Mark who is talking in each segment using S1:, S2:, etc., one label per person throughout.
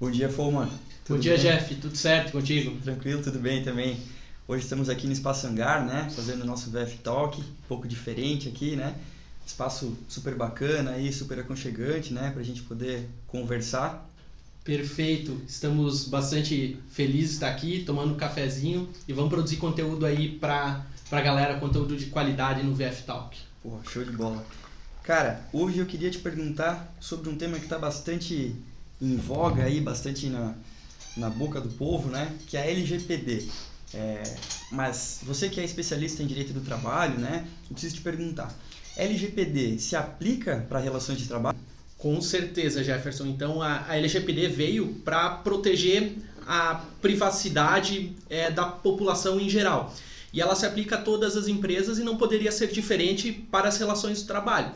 S1: Bom dia, Foman.
S2: Bom dia, bem? Jeff. Tudo certo contigo?
S1: Tranquilo, tudo bem também. Hoje estamos aqui no Espaço Hangar, né? Fazendo o nosso VF Talk, um pouco diferente aqui, né? Espaço super bacana aí, super aconchegante, né? Pra gente poder conversar.
S2: Perfeito. Estamos bastante felizes de estar aqui, tomando um cafezinho e vamos produzir conteúdo aí pra, pra galera, conteúdo de qualidade no VF Talk.
S1: Pô, show de bola. Cara, hoje eu queria te perguntar sobre um tema que está bastante em voga aí, bastante na, na boca do povo, né? Que é a LGPD. É, mas você que é especialista em direito do trabalho, né? Eu preciso te perguntar: LGPD se aplica para relações de trabalho?
S2: Com certeza, Jefferson. Então a, a LGPD veio para proteger a privacidade é, da população em geral. E ela se aplica a todas as empresas e não poderia ser diferente para as relações de trabalho.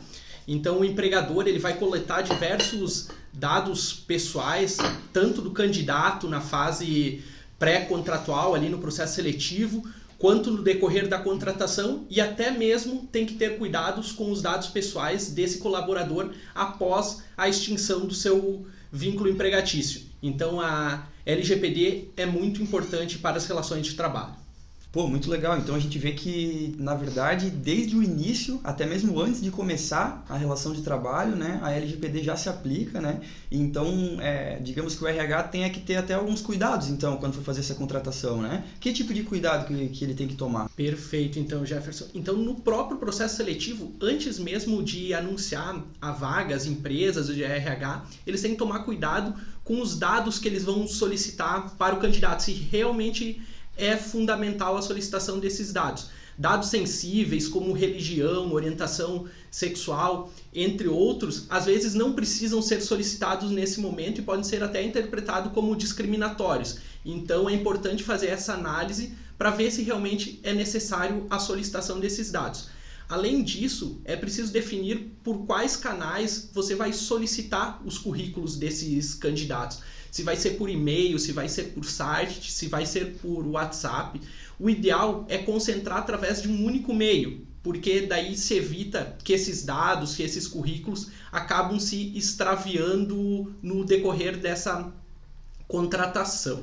S2: Então o empregador ele vai coletar diversos dados pessoais, tanto do candidato na fase pré-contratual ali no processo seletivo, quanto no decorrer da contratação e até mesmo tem que ter cuidados com os dados pessoais desse colaborador após a extinção do seu vínculo empregatício. Então a LGPD é muito importante para as relações de trabalho.
S1: Pô, muito legal. Então a gente vê que, na verdade, desde o início, até mesmo antes de começar a relação de trabalho, né, a LGPD já se aplica, né? Então, é, digamos que o RH tenha que ter até alguns cuidados, então, quando for fazer essa contratação, né? Que tipo de cuidado que, que ele tem que tomar?
S2: Perfeito, então, Jefferson. Então, no próprio processo seletivo, antes mesmo de anunciar a vaga, as empresas de RH, eles têm que tomar cuidado com os dados que eles vão solicitar para o candidato, se realmente é fundamental a solicitação desses dados. Dados sensíveis como religião, orientação sexual, entre outros, às vezes não precisam ser solicitados nesse momento e podem ser até interpretados como discriminatórios. Então é importante fazer essa análise para ver se realmente é necessário a solicitação desses dados. Além disso, é preciso definir por quais canais você vai solicitar os currículos desses candidatos se vai ser por e-mail, se vai ser por site, se vai ser por WhatsApp. O ideal é concentrar através de um único meio, porque daí se evita que esses dados, que esses currículos acabam se extraviando no decorrer dessa contratação.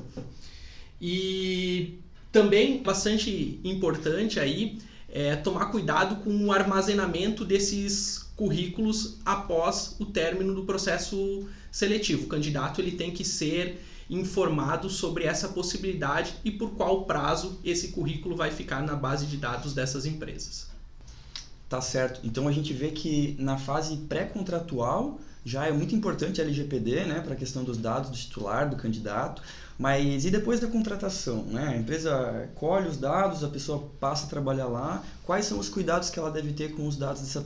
S2: E também bastante importante aí é tomar cuidado com o armazenamento desses currículos após o término do processo seletivo. O candidato ele tem que ser informado sobre essa possibilidade e por qual prazo esse currículo vai ficar na base de dados dessas empresas.
S1: Tá certo. Então a gente vê que na fase pré-contratual já é muito importante a LGPD, né, para a questão dos dados do titular, do candidato. Mas e depois da contratação, né? A empresa colhe os dados, a pessoa passa a trabalhar lá. Quais são os cuidados que ela deve ter com os dados dessa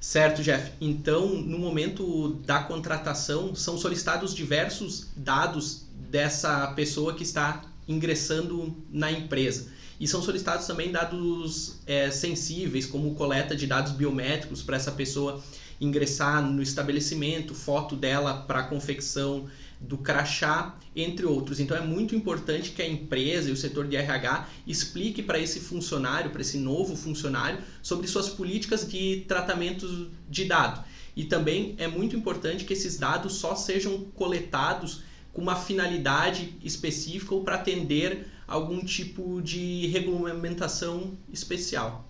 S2: Certo, Jeff. Então, no momento da contratação, são solicitados diversos dados dessa pessoa que está ingressando na empresa. E são solicitados também dados é, sensíveis, como coleta de dados biométricos para essa pessoa ingressar no estabelecimento, foto dela para confecção do crachá, entre outros. Então é muito importante que a empresa e o setor de RH explique para esse funcionário, para esse novo funcionário, sobre suas políticas de tratamento de dados. E também é muito importante que esses dados só sejam coletados uma finalidade específica ou para atender algum tipo de regulamentação especial.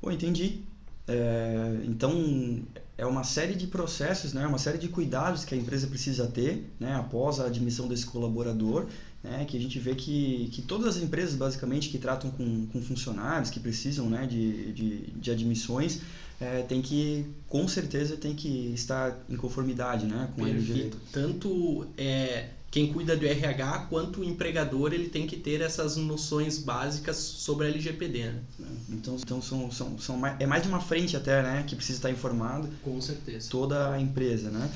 S1: Pô, entendi. É, então, é uma série de processos, né, uma série de cuidados que a empresa precisa ter né, após a admissão desse colaborador, né, que a gente vê que, que todas as empresas, basicamente, que tratam com, com funcionários, que precisam né, de, de, de admissões, é, tem que, com certeza, tem que estar em conformidade né, com
S2: Perfeito. a Tanto é, quem cuida do RH quanto o empregador ele tem que ter essas noções básicas sobre a LGPD. Né?
S1: Então, então são, são, são mais, é mais de uma frente até, né, que precisa estar informado.
S2: Com certeza.
S1: Toda a empresa, né?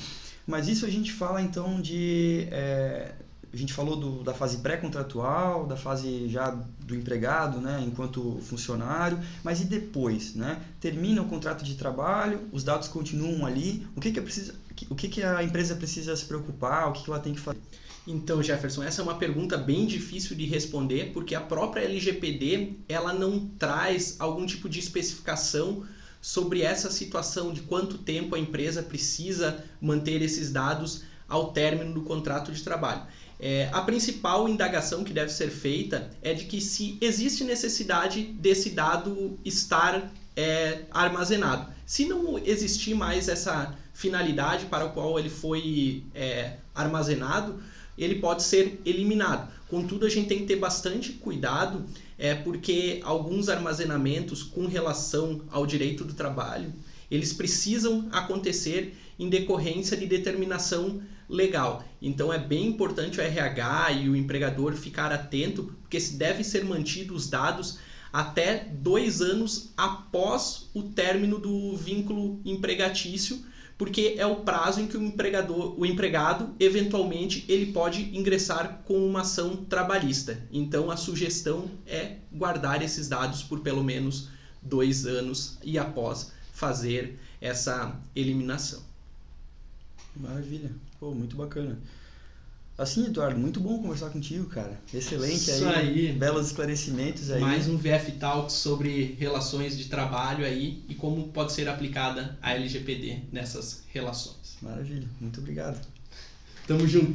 S1: Mas isso a gente fala então de é, a gente falou do, da fase pré-contratual, da fase já do empregado, né, enquanto funcionário, mas e depois, né? Termina o contrato de trabalho, os dados continuam ali, o que que, preciso, o que, que a empresa precisa se preocupar, o que, que ela tem que fazer?
S2: Então, Jefferson, essa é uma pergunta bem difícil de responder, porque a própria LGPD ela não traz algum tipo de especificação sobre essa situação de quanto tempo a empresa precisa manter esses dados ao término do contrato de trabalho. É, a principal indagação que deve ser feita é de que se existe necessidade desse dado estar é, armazenado. Se não existir mais essa finalidade para a qual ele foi é, armazenado, ele pode ser eliminado. Contudo, a gente tem que ter bastante cuidado, é, porque alguns armazenamentos com relação ao direito do trabalho, eles precisam acontecer em decorrência de determinação legal. Então é bem importante o RH e o empregador ficar atento, porque se deve ser mantidos os dados até dois anos após o término do vínculo empregatício, porque é o prazo em que o empregador, o empregado, eventualmente, ele pode ingressar com uma ação trabalhista. Então a sugestão é guardar esses dados por pelo menos dois anos e após fazer essa eliminação.
S1: Maravilha. Pô, muito bacana. Assim, Eduardo, muito bom conversar contigo, cara. Excelente
S2: Isso
S1: aí,
S2: aí.
S1: Belos esclarecimentos aí.
S2: Mais um VF Talk sobre relações de trabalho aí e como pode ser aplicada a LGPD nessas relações.
S1: Maravilha. Muito obrigado.
S2: Tamo junto.